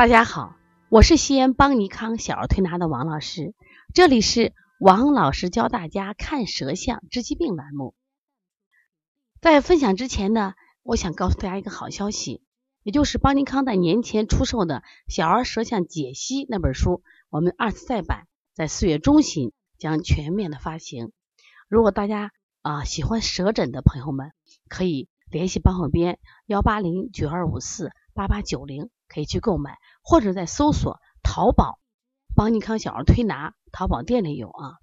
大家好，我是西安邦尼康小儿推拿的王老师，这里是王老师教大家看舌象治疾病栏目。在分享之前呢，我想告诉大家一个好消息，也就是邦尼康在年前出售的《小儿舌象解析》那本书，我们二次再版在四月中旬将全面的发行。如果大家啊喜欢舌诊的朋友们，可以联系帮小编幺八零九二五四八八九零。可以去购买，或者在搜索淘宝邦尼康小儿推拿，淘宝店里有啊。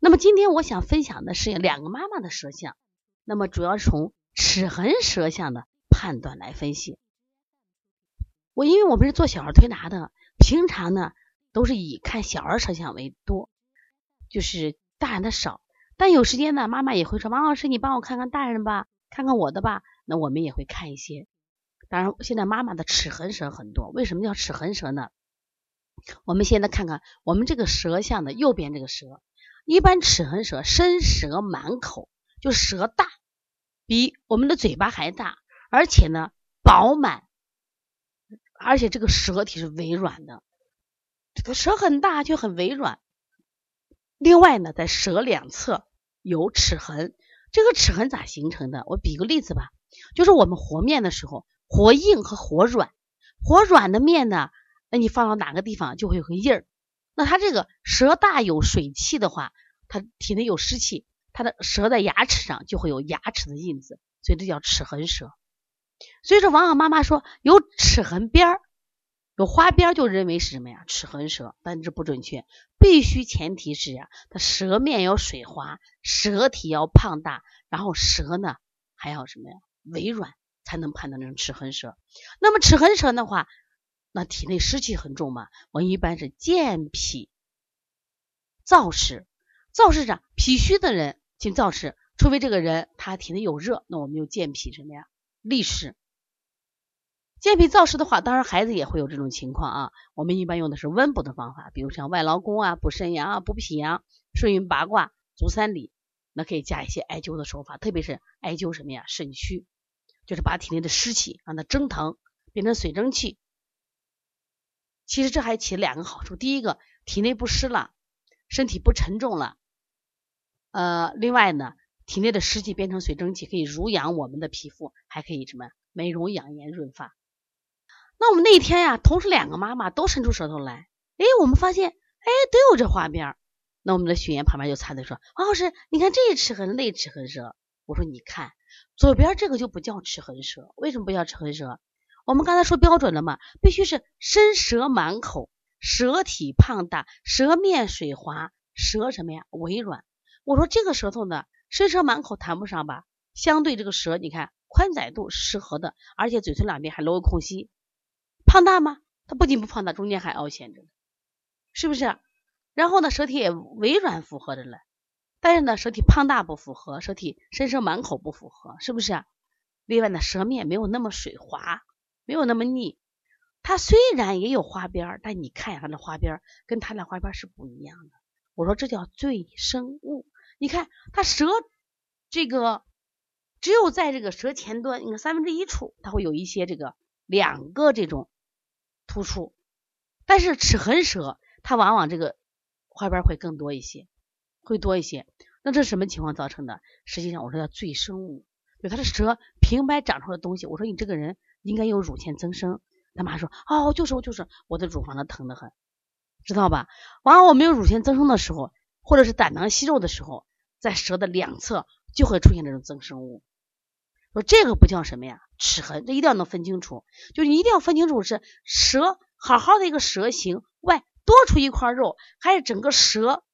那么今天我想分享的是两个妈妈的舌象，那么主要是从齿痕舌象的判断来分析。我因为我们是做小儿推拿的，平常呢都是以看小儿舌象为多，就是大人的少。但有时间呢，妈妈也会说王老师，你帮我看看大人吧，看看我的吧。那我们也会看一些。当然，现在妈妈的齿痕舌很多。为什么叫齿痕舌呢？我们现在看看我们这个舌象的右边这个舌，一般齿痕舌伸舌满口，就舌大，比我们的嘴巴还大，而且呢饱满，而且这个舌体是微软的，这个舌很大却很微软。另外呢，在舌两侧有齿痕，这个齿痕咋形成的？我比个例子吧，就是我们和面的时候。活硬和活软，活软的面呢，那你放到哪个地方就会有个印儿。那它这个舌大有水气的话，它体内有湿气，它的舌在牙齿上就会有牙齿的印子，所以这叫齿痕舌。所以说，往往妈妈说有齿痕边儿、有花边，就认为是什么呀？齿痕舌，但这不准确，必须前提是呀，它舌面要水滑，舌体要胖大，然后舌呢还要什么呀？微软。才能判断成齿痕舌。那么齿痕舌的话，那体内湿气很重嘛？我们一般是健脾燥湿。燥湿者，脾虚的人进燥湿，除非这个人他体内有热，那我们就健脾什么呀？利湿。健脾燥湿的话，当然孩子也会有这种情况啊。我们一般用的是温补的方法，比如像外劳宫啊、补肾阳啊、补脾阳、顺运八卦、足三里，那可以加一些艾灸的手法，特别是艾灸什么呀？肾虚。就是把体内的湿气让它蒸腾，变成水蒸气。其实这还起了两个好处：第一个，体内不湿了，身体不沉重了；呃，另外呢，体内的湿气变成水蒸气，可以濡养我们的皮肤，还可以什么美容养颜、润发。那我们那天呀，同时两个妈妈都伸出舌头来，哎，我们发现，哎，都有这画面。那我们的学员旁边就插嘴说：“王老师，你看这一齿痕，那齿痕舌。”我说：“你看。”左边这个就不叫齿痕舌，为什么不叫齿痕舌？我们刚才说标准了嘛，必须是伸舌满口，舌体胖大，舌面水滑，舌什么呀？微软。我说这个舌头呢，伸舌满口谈不上吧？相对这个舌，你看宽窄度适合的，而且嘴唇两边还留个空隙，胖大吗？它不仅不胖大，中间还凹陷着，是不是？然后呢，舌体也微软，符合着了。但是呢，舌体胖大不符合，舌体伸舌满口不符合，是不是？另外呢，舌面没有那么水滑，没有那么腻。它虽然也有花边，但你看一下它的花边，跟它的花边是不一样的。我说这叫最生物。你看它舌这个只有在这个舌前端，你看三分之一处，它会有一些这个两个这种突出。但是齿痕舌，它往往这个花边会更多一些。会多一些，那这是什么情况造成的？实际上我说叫赘生物，就他的舌平白长出的东西。我说你这个人应该有乳腺增生。他妈说哦，就是我就是我的乳房的疼得很，知道吧？完了我没有乳腺增生的时候，或者是胆囊息肉的时候，在舌的两侧就会出现这种增生物。说这个不叫什么呀？齿痕，这一定要能分清楚。就你一定要分清楚是舌好好的一个舌形外多出一块肉，还是整个舌。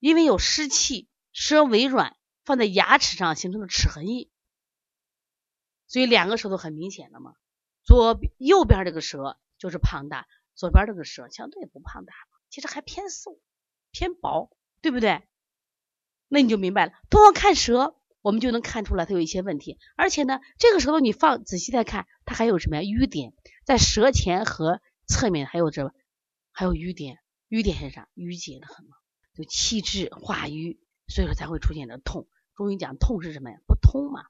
因为有湿气，舌微软，放在牙齿上形成了齿痕印，所以两个舌头很明显的嘛。左右边这个舌就是胖大，左边这个舌相对不胖大，其实还偏瘦偏薄，对不对？那你就明白了。通过看舌，我们就能看出来它有一些问题。而且呢，这个舌头你放仔细再看，它还有什么呀？瘀点在舌前和侧面还有这还有瘀点，瘀点是啥？淤结的很。就气滞化瘀，所以说才会出现这痛。中医讲痛是什么呀？不通嘛。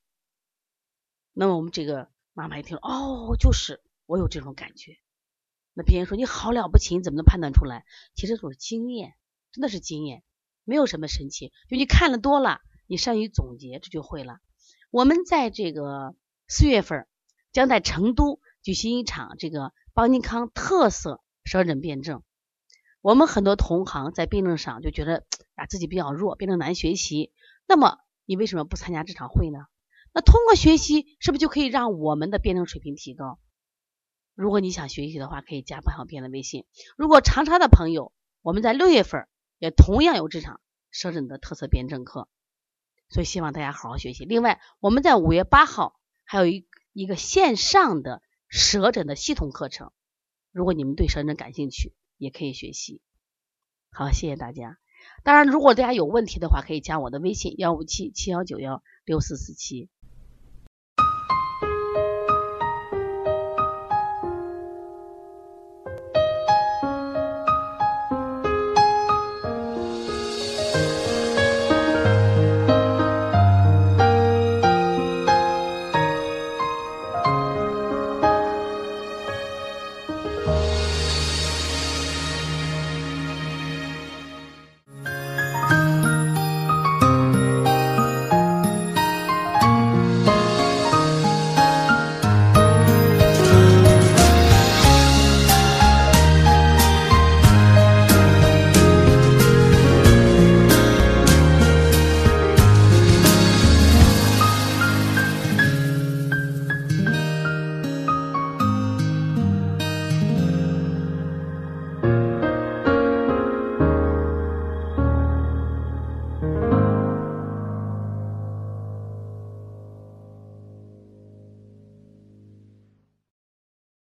那么我们这个妈妈一听，哦，就是我有这种感觉。那别人说你好了不起，你怎么能判断出来？其实都是经验，真的是经验，没有什么神奇。就你看的多了，你善于总结，这就会了。我们在这个四月份将在成都举行一场这个邦尼康特色舌诊辩证。我们很多同行在辩证上就觉得啊自己比较弱，辩证难学习。那么你为什么不参加这场会呢？那通过学习，是不是就可以让我们的辩证水平提高？如果你想学习的话，可以加彭小编的微信。如果长沙的朋友，我们在六月份也同样有这场舌诊的特色辩证课，所以希望大家好好学习。另外，我们在五月八号还有一一个线上的舌诊的系统课程，如果你们对舌诊感兴趣，也可以学习。好，谢谢大家。当然，如果大家有问题的话，可以加我的微信：幺五七七幺九幺六四四七。